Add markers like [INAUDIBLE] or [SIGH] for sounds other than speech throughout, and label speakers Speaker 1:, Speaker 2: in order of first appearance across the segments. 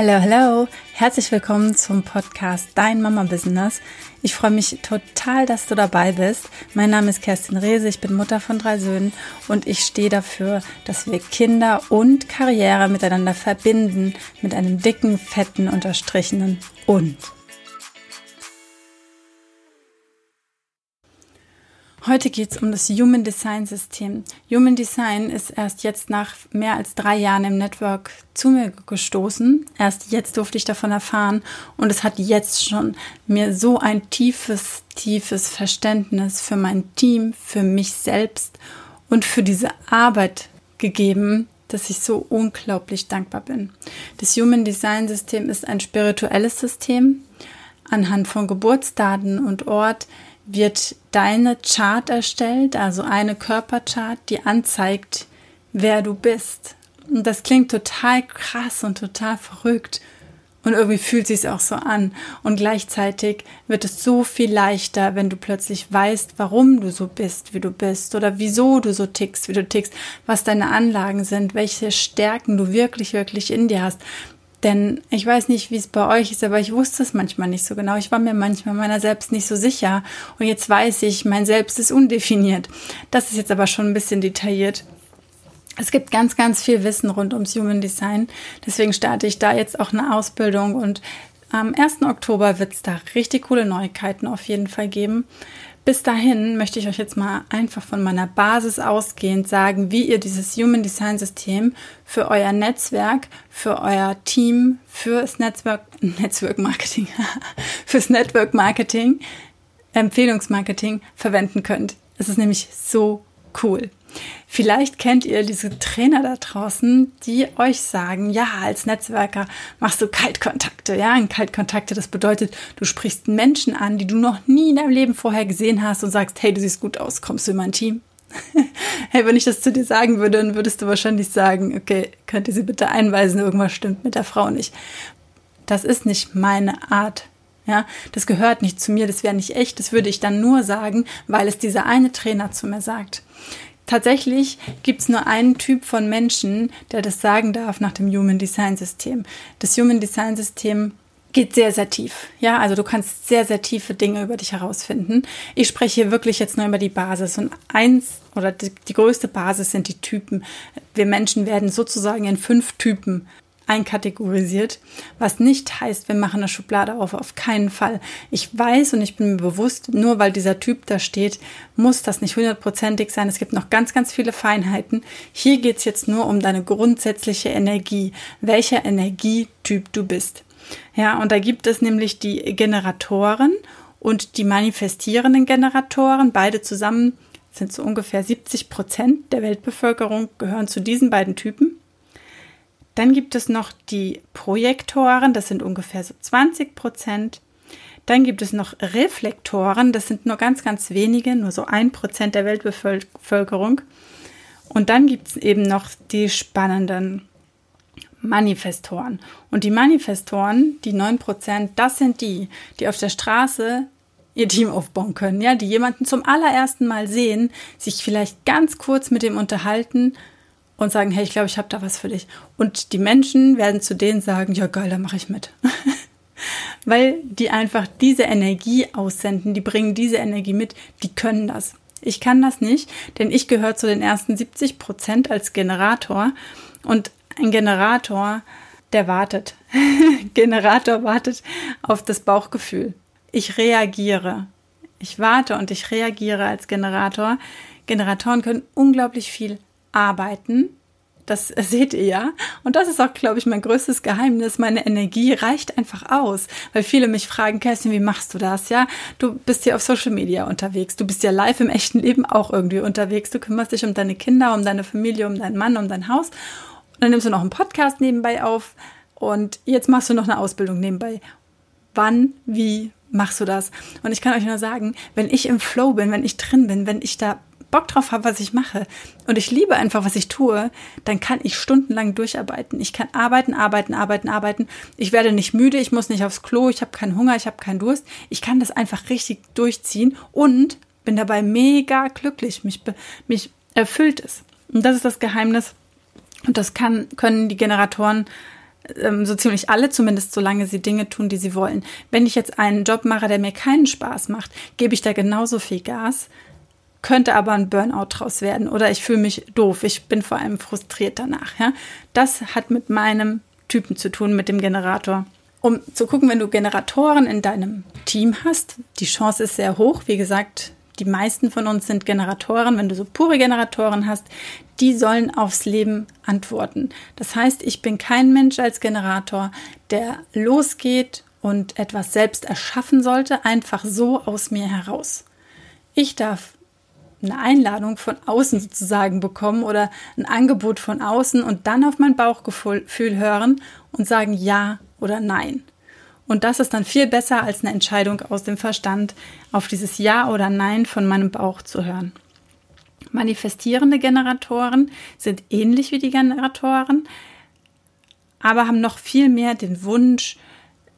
Speaker 1: Hello, hello. Herzlich willkommen zum Podcast Dein Mama Business. Ich freue mich total, dass du dabei bist. Mein Name ist Kerstin Rehse, ich bin Mutter von drei Söhnen und ich stehe dafür, dass wir Kinder und Karriere miteinander verbinden mit einem dicken, fetten, unterstrichenen und. Heute geht es um das Human Design System. Human Design ist erst jetzt nach mehr als drei Jahren im Network zu mir gestoßen. Erst jetzt durfte ich davon erfahren und es hat jetzt schon mir so ein tiefes, tiefes Verständnis für mein Team, für mich selbst und für diese Arbeit gegeben, dass ich so unglaublich dankbar bin. Das Human Design System ist ein spirituelles System. Anhand von Geburtsdaten und Ort wird deine Chart erstellt, also eine Körperchart, die anzeigt, wer du bist. Und das klingt total krass und total verrückt. Und irgendwie fühlt sich auch so an. Und gleichzeitig wird es so viel leichter, wenn du plötzlich weißt, warum du so bist, wie du bist oder wieso du so tickst, wie du tickst, was deine Anlagen sind, welche Stärken du wirklich, wirklich in dir hast. Denn ich weiß nicht, wie es bei euch ist, aber ich wusste es manchmal nicht so genau. Ich war mir manchmal meiner selbst nicht so sicher. Und jetzt weiß ich, mein Selbst ist undefiniert. Das ist jetzt aber schon ein bisschen detailliert. Es gibt ganz, ganz viel Wissen rund ums Human Design. Deswegen starte ich da jetzt auch eine Ausbildung und am 1. Oktober wird es da richtig coole Neuigkeiten auf jeden Fall geben. Bis dahin möchte ich euch jetzt mal einfach von meiner Basis ausgehend sagen, wie ihr dieses Human Design System für euer Netzwerk, für euer Team, fürs Netzwerk, [LAUGHS] Netzwerk Marketing, [LAUGHS] fürs Network Marketing, Empfehlungsmarketing verwenden könnt. Es ist nämlich so cool. Vielleicht kennt ihr diese Trainer da draußen, die euch sagen, ja, als Netzwerker machst du Kaltkontakte. Ja, ein Kaltkontakte, das bedeutet, du sprichst Menschen an, die du noch nie in deinem Leben vorher gesehen hast und sagst, hey, du siehst gut aus, kommst du in mein Team? [LAUGHS] hey, wenn ich das zu dir sagen würde, dann würdest du wahrscheinlich sagen, okay, könnt ihr sie bitte einweisen, irgendwas stimmt mit der Frau nicht. Das ist nicht meine Art. Ja, das gehört nicht zu mir, das wäre nicht echt, das würde ich dann nur sagen, weil es dieser eine Trainer zu mir sagt. Tatsächlich gibt es nur einen Typ von Menschen, der das sagen darf nach dem Human Design System. Das Human Design System geht sehr, sehr tief. Ja, also du kannst sehr, sehr tiefe Dinge über dich herausfinden. Ich spreche hier wirklich jetzt nur über die Basis und eins oder die, die größte Basis sind die Typen. Wir Menschen werden sozusagen in fünf Typen einkategorisiert, was nicht heißt, wir machen eine Schublade auf, auf keinen Fall. Ich weiß und ich bin mir bewusst, nur weil dieser Typ da steht, muss das nicht hundertprozentig sein. Es gibt noch ganz, ganz viele Feinheiten. Hier geht es jetzt nur um deine grundsätzliche Energie, welcher Energietyp du bist. Ja, und da gibt es nämlich die Generatoren und die manifestierenden Generatoren, beide zusammen sind so ungefähr 70 Prozent der Weltbevölkerung gehören zu diesen beiden Typen. Dann gibt es noch die Projektoren, das sind ungefähr so 20 Prozent. Dann gibt es noch Reflektoren, das sind nur ganz, ganz wenige, nur so ein Prozent der Weltbevölkerung. Und dann gibt es eben noch die spannenden Manifestoren. Und die Manifestoren, die 9 Prozent, das sind die, die auf der Straße ihr Team aufbauen können, ja, die jemanden zum allerersten Mal sehen, sich vielleicht ganz kurz mit dem unterhalten und sagen, hey, ich glaube, ich habe da was für dich. Und die Menschen werden zu denen sagen, ja geil, da mache ich mit. [LAUGHS] Weil die einfach diese Energie aussenden, die bringen diese Energie mit, die können das. Ich kann das nicht, denn ich gehöre zu den ersten 70 Prozent als Generator und ein Generator, der wartet. [LAUGHS] Generator wartet auf das Bauchgefühl. Ich reagiere. Ich warte und ich reagiere als Generator. Generatoren können unglaublich viel arbeiten. Das [LAUGHS] seht ihr ja. Und das ist auch, glaube ich, mein größtes Geheimnis. Meine Energie reicht einfach aus. Weil viele mich fragen, Kerstin, wie machst du das? Ja, du bist ja auf Social Media unterwegs. Du bist ja live im echten Leben auch irgendwie unterwegs. Du kümmerst dich um deine Kinder, um deine Familie, um deinen Mann, um dein Haus. Und dann nimmst du noch einen Podcast nebenbei auf. Und jetzt machst du noch eine Ausbildung nebenbei. Wann, wie machst du das? Und ich kann euch nur sagen, wenn ich im Flow bin, wenn ich drin bin, wenn ich da Bock drauf habe, was ich mache und ich liebe einfach, was ich tue, dann kann ich stundenlang durcharbeiten. Ich kann arbeiten, arbeiten, arbeiten, arbeiten. Ich werde nicht müde, ich muss nicht aufs Klo, ich habe keinen Hunger, ich habe keinen Durst. Ich kann das einfach richtig durchziehen und bin dabei mega glücklich. Mich, mich erfüllt es. Und das ist das Geheimnis. Und das kann, können die Generatoren ähm, so ziemlich alle, zumindest solange sie Dinge tun, die sie wollen. Wenn ich jetzt einen Job mache, der mir keinen Spaß macht, gebe ich da genauso viel Gas, könnte aber ein Burnout draus werden oder ich fühle mich doof, ich bin vor allem frustriert danach. Ja? Das hat mit meinem Typen zu tun, mit dem Generator. Um zu gucken, wenn du Generatoren in deinem Team hast, die Chance ist sehr hoch. Wie gesagt, die meisten von uns sind Generatoren. Wenn du so pure Generatoren hast, die sollen aufs Leben antworten. Das heißt, ich bin kein Mensch als Generator, der losgeht und etwas selbst erschaffen sollte, einfach so aus mir heraus. Ich darf eine Einladung von außen sozusagen bekommen oder ein Angebot von außen und dann auf mein Bauchgefühl hören und sagen ja oder nein. Und das ist dann viel besser als eine Entscheidung aus dem Verstand, auf dieses Ja oder Nein von meinem Bauch zu hören. Manifestierende Generatoren sind ähnlich wie die Generatoren, aber haben noch viel mehr den Wunsch,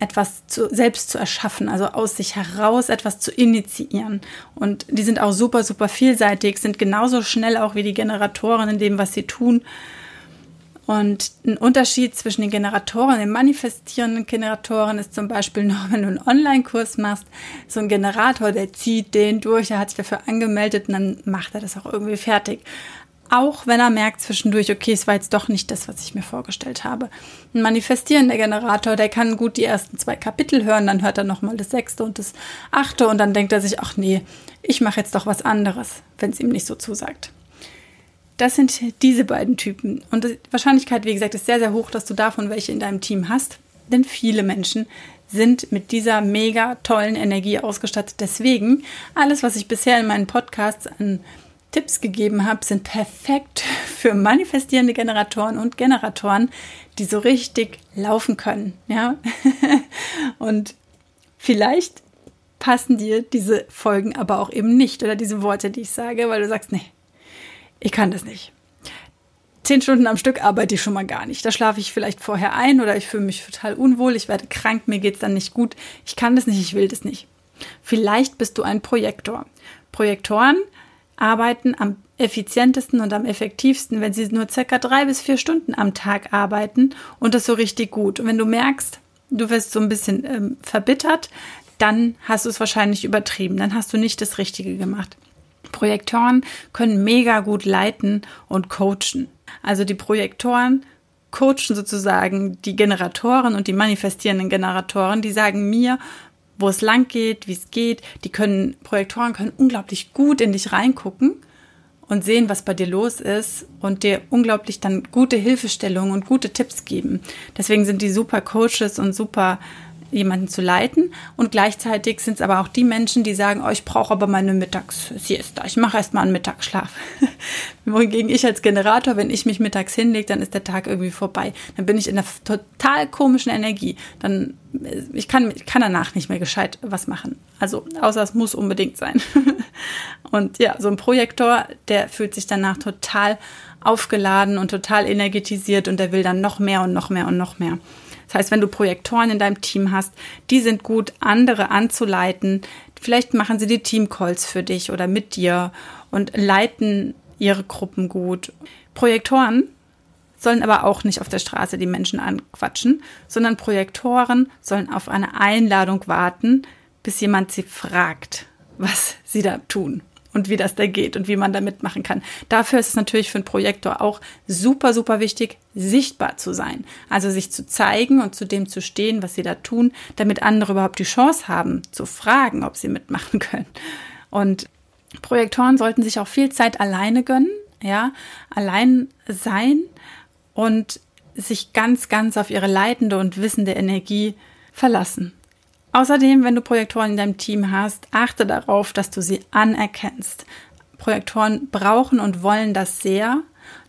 Speaker 1: etwas zu, selbst zu erschaffen, also aus sich heraus etwas zu initiieren. Und die sind auch super, super vielseitig, sind genauso schnell auch wie die Generatoren in dem, was sie tun. Und ein Unterschied zwischen den Generatoren, den manifestierenden Generatoren ist zum Beispiel noch, wenn du einen Online-Kurs machst, so ein Generator, der zieht den durch, der hat sich dafür angemeldet und dann macht er das auch irgendwie fertig. Auch wenn er merkt zwischendurch, okay, es war jetzt doch nicht das, was ich mir vorgestellt habe. Ein manifestierender Generator, der kann gut die ersten zwei Kapitel hören, dann hört er nochmal das sechste und das achte und dann denkt er sich, ach nee, ich mache jetzt doch was anderes, wenn es ihm nicht so zusagt. Das sind diese beiden Typen. Und die Wahrscheinlichkeit, wie gesagt, ist sehr, sehr hoch, dass du davon welche in deinem Team hast. Denn viele Menschen sind mit dieser mega tollen Energie ausgestattet. Deswegen, alles, was ich bisher in meinen Podcasts an Tipps gegeben habe, sind perfekt [LAUGHS] für manifestierende Generatoren und Generatoren, die so richtig laufen können. Ja? [LAUGHS] und vielleicht passen dir diese Folgen aber auch eben nicht oder diese Worte, die ich sage, weil du sagst, nee, ich kann das nicht. Zehn Stunden am Stück arbeite ich schon mal gar nicht. Da schlafe ich vielleicht vorher ein oder ich fühle mich total unwohl, ich werde krank, mir geht es dann nicht gut. Ich kann das nicht, ich will das nicht. Vielleicht bist du ein Projektor. Projektoren arbeiten am effizientesten und am effektivsten, wenn sie nur circa drei bis vier Stunden am Tag arbeiten und das so richtig gut. Und wenn du merkst, du wirst so ein bisschen ähm, verbittert, dann hast du es wahrscheinlich übertrieben, dann hast du nicht das Richtige gemacht. Projektoren können mega gut leiten und coachen. Also die Projektoren coachen sozusagen die Generatoren und die manifestierenden Generatoren, die sagen mir, wo es lang geht, wie es geht. Die können, Projektoren können unglaublich gut in dich reingucken und sehen, was bei dir los ist und dir unglaublich dann gute Hilfestellungen und gute Tipps geben. Deswegen sind die super Coaches und super jemanden zu leiten. Und gleichzeitig sind es aber auch die Menschen, die sagen, oh, ich brauche aber meine Mittagssiesta. Ich mache erstmal einen Mittagsschlaf. [LAUGHS] Wohingegen ich als Generator, wenn ich mich mittags hinlege, dann ist der Tag irgendwie vorbei. Dann bin ich in einer total komischen Energie. Dann, ich kann, ich kann danach nicht mehr gescheit was machen. Also, außer es muss unbedingt sein. [LAUGHS] und ja, so ein Projektor, der fühlt sich danach total aufgeladen und total energetisiert und der will dann noch mehr und noch mehr und noch mehr. Das heißt, wenn du Projektoren in deinem Team hast, die sind gut, andere anzuleiten. Vielleicht machen sie die Teamcalls für dich oder mit dir und leiten ihre Gruppen gut. Projektoren sollen aber auch nicht auf der Straße die Menschen anquatschen, sondern Projektoren sollen auf eine Einladung warten, bis jemand sie fragt, was sie da tun und wie das da geht und wie man da mitmachen kann. Dafür ist es natürlich für einen Projektor auch super, super wichtig, sichtbar zu sein. Also sich zu zeigen und zu dem zu stehen, was sie da tun, damit andere überhaupt die Chance haben, zu fragen, ob sie mitmachen [LAUGHS] können. Und Projektoren sollten sich auch viel Zeit alleine gönnen, ja, allein sein und sich ganz, ganz auf ihre leitende und wissende Energie verlassen. Außerdem, wenn du Projektoren in deinem Team hast, achte darauf, dass du sie anerkennst. Projektoren brauchen und wollen das sehr.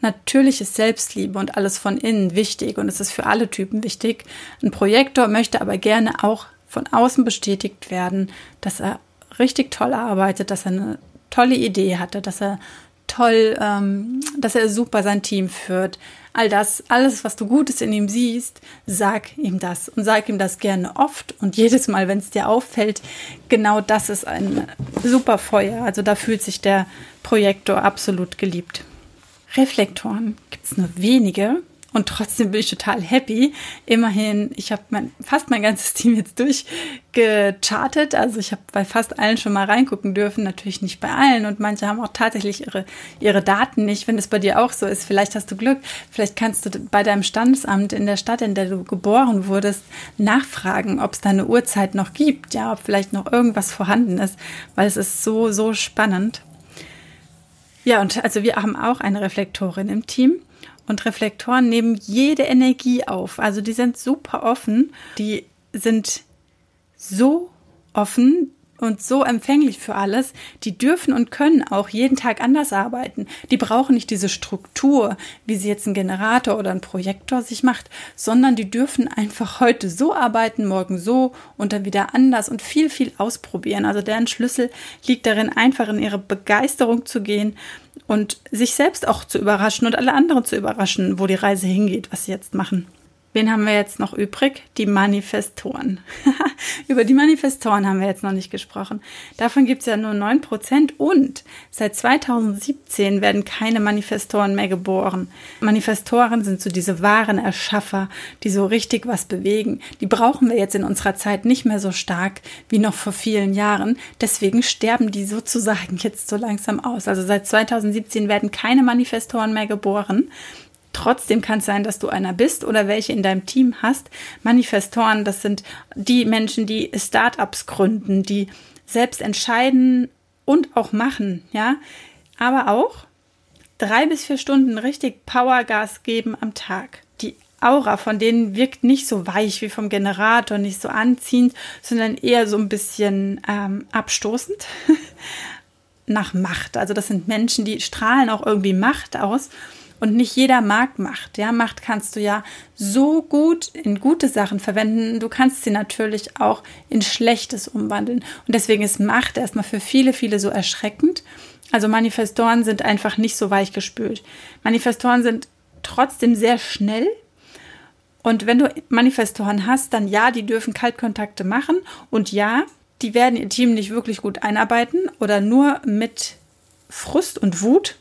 Speaker 1: Natürlich ist Selbstliebe und alles von innen wichtig und es ist für alle Typen wichtig. Ein Projektor möchte aber gerne auch von außen bestätigt werden, dass er richtig toll arbeitet, dass er eine tolle Idee hatte, dass er toll, ähm, dass er super sein Team führt. All das, alles, was du Gutes in ihm siehst, sag ihm das und sag ihm das gerne oft und jedes Mal, wenn es dir auffällt, genau das ist ein super Feuer. Also da fühlt sich der Projektor absolut geliebt. Reflektoren gibt es nur wenige, und trotzdem bin ich total happy. Immerhin, ich habe mein, fast mein ganzes [LAUGHS] Team jetzt durchgechartet. Also ich habe bei fast allen schon mal reingucken dürfen. Natürlich nicht bei allen. Und manche haben auch tatsächlich ihre, ihre Daten nicht. Wenn es bei dir auch so ist, vielleicht hast du Glück. Vielleicht kannst du bei deinem Standesamt in der Stadt, in der du geboren wurdest, nachfragen, ob es da eine Uhrzeit noch gibt. Ja, ob vielleicht noch irgendwas vorhanden ist. Weil es ist so, so spannend. Ja, und also wir haben auch eine Reflektorin im Team und Reflektoren nehmen jede Energie auf. Also die sind super offen, die sind so offen und so empfänglich für alles, die dürfen und können auch jeden Tag anders arbeiten. Die brauchen nicht diese Struktur, wie sie jetzt ein Generator oder ein Projektor sich macht, sondern die dürfen einfach heute so arbeiten, morgen so und dann wieder anders und viel, viel ausprobieren. Also deren Schlüssel liegt darin, einfach in ihre Begeisterung zu gehen und sich selbst auch zu überraschen und alle anderen zu überraschen, wo die Reise hingeht, was sie jetzt machen. Wen haben wir jetzt noch übrig? Die Manifestoren. [LAUGHS] Über die Manifestoren haben wir jetzt noch nicht gesprochen. Davon gibt es ja nur 9% und seit 2017 werden keine Manifestoren mehr geboren. Manifestoren sind so diese wahren Erschaffer, die so richtig was bewegen. Die brauchen wir jetzt in unserer Zeit nicht mehr so stark wie noch vor vielen Jahren. Deswegen sterben die sozusagen jetzt so langsam aus. Also seit 2017 werden keine Manifestoren mehr geboren. Trotzdem kann es sein, dass du einer bist oder welche in deinem Team hast. Manifestoren, das sind die Menschen, die Startups gründen, die selbst entscheiden und auch machen, ja. Aber auch drei bis vier Stunden richtig Powergas geben am Tag. Die Aura von denen wirkt nicht so weich wie vom Generator, nicht so anziehend, sondern eher so ein bisschen ähm, abstoßend [LAUGHS] nach Macht. Also das sind Menschen, die strahlen auch irgendwie Macht aus und nicht jeder mag Macht. Ja, Macht kannst du ja so gut in gute Sachen verwenden. Du kannst sie natürlich auch in Schlechtes umwandeln. Und deswegen ist Macht erstmal für viele, viele so erschreckend. Also Manifestoren sind einfach nicht so weich gespült. Manifestoren sind trotzdem sehr schnell. Und wenn du Manifestoren hast, dann ja, die dürfen Kaltkontakte machen. Und ja, die werden ihr Team nicht wirklich gut einarbeiten oder nur mit Frust und Wut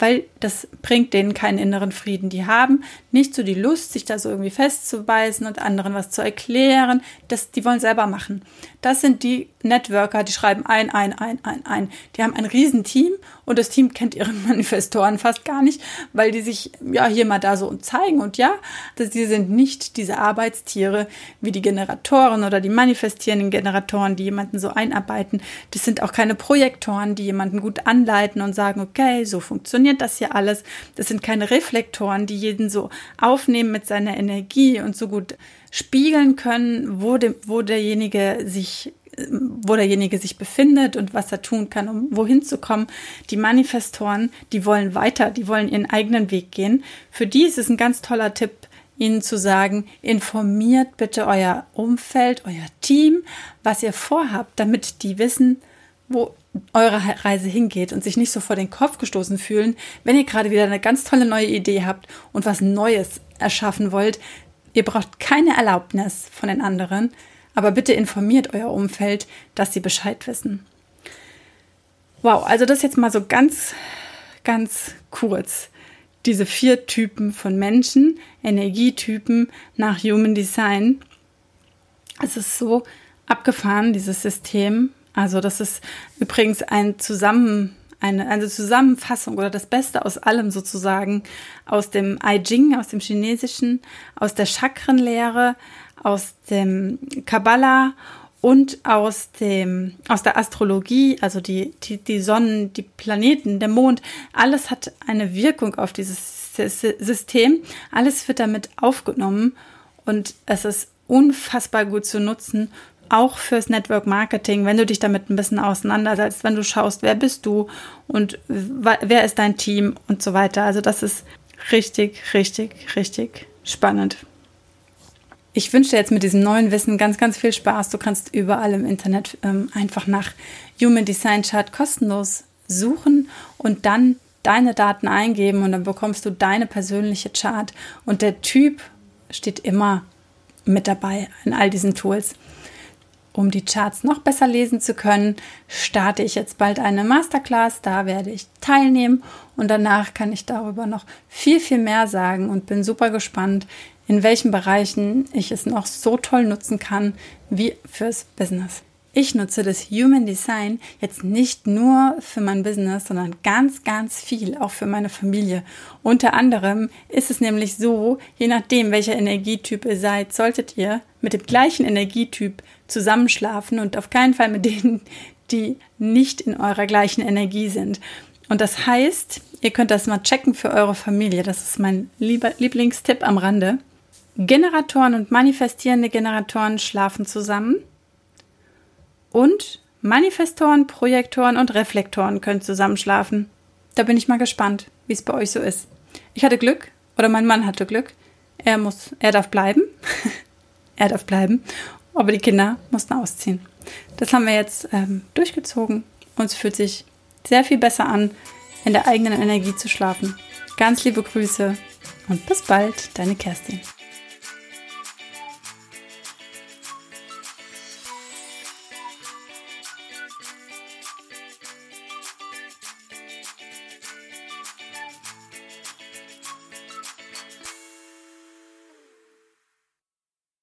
Speaker 1: weil das bringt denen keinen inneren Frieden. Die haben nicht so die Lust, sich da so irgendwie festzubeißen und anderen was zu erklären. Das, die wollen selber machen. Das sind die Networker, die schreiben ein, ein, ein, ein, ein. Die haben ein Riesenteam und das Team kennt ihre [LAUGHS] Manifestoren fast gar nicht, weil die sich ja hier mal da so zeigen. Und ja, die sind nicht diese Arbeitstiere wie die Generatoren oder die manifestierenden Generatoren, die jemanden so einarbeiten. Das sind auch keine Projektoren, die jemanden gut anleiten und sagen, okay, so funktioniert das hier alles. Das sind keine Reflektoren, die jeden so aufnehmen mit seiner Energie und so gut spiegeln können, wo, de, wo derjenige sich wo derjenige sich befindet und was er tun kann, um wohin zu kommen. Die Manifestoren, die wollen weiter, die wollen ihren eigenen Weg gehen. Für die ist es ein ganz toller Tipp, ihnen zu sagen, informiert bitte euer Umfeld, euer Team, was ihr vorhabt, damit die wissen, wo eure Reise hingeht und sich nicht so vor den Kopf gestoßen fühlen, wenn ihr gerade wieder eine ganz tolle neue Idee habt und was Neues erschaffen wollt. Ihr braucht keine Erlaubnis von den anderen, aber bitte informiert euer Umfeld, dass sie Bescheid wissen. Wow, also das jetzt mal so ganz, ganz kurz. Diese vier Typen von Menschen, Energietypen nach Human Design. Es ist so abgefahren, dieses System. Also das ist übrigens ein Zusammen, eine, eine Zusammenfassung oder das Beste aus allem sozusagen aus dem I Ching, aus dem Chinesischen, aus der Chakrenlehre, aus dem Kabbalah und aus dem aus der Astrologie, also die, die die Sonnen, die Planeten, der Mond, alles hat eine Wirkung auf dieses System. Alles wird damit aufgenommen und es ist unfassbar gut zu nutzen, auch fürs Network Marketing, wenn du dich damit ein bisschen auseinandersetzt, wenn du schaust, wer bist du und wer ist dein Team und so weiter. Also das ist richtig, richtig, richtig spannend. Ich wünsche dir jetzt mit diesem neuen Wissen ganz, ganz viel Spaß. Du kannst überall im Internet ähm, einfach nach Human Design Chart kostenlos suchen und dann deine Daten eingeben und dann bekommst du deine persönliche Chart und der Typ steht immer mit dabei in all diesen Tools. Um die Charts noch besser lesen zu können, starte ich jetzt bald eine Masterclass. Da werde ich teilnehmen und danach kann ich darüber noch viel, viel mehr sagen und bin super gespannt, in welchen Bereichen ich es noch so toll nutzen kann wie fürs Business. Ich nutze das Human Design jetzt nicht nur für mein Business, sondern ganz, ganz viel auch für meine Familie. Unter anderem ist es nämlich so, je nachdem, welcher Energietyp ihr seid, solltet ihr mit dem gleichen Energietyp zusammenschlafen und auf keinen Fall mit denen, die nicht in eurer gleichen Energie sind. Und das heißt, ihr könnt das mal checken für eure Familie. Das ist mein Lieblingstipp am Rande. Generatoren und manifestierende Generatoren schlafen zusammen und Manifestoren, Projektoren und Reflektoren können zusammenschlafen. Da bin ich mal gespannt, wie es bei euch so ist. Ich hatte Glück, oder mein Mann hatte Glück. Er muss, er darf bleiben. [LAUGHS] er darf bleiben. Aber die Kinder mussten ausziehen. Das haben wir jetzt ähm, durchgezogen und es fühlt sich sehr viel besser an, in der eigenen Energie zu schlafen. Ganz liebe Grüße und bis bald, deine Kerstin.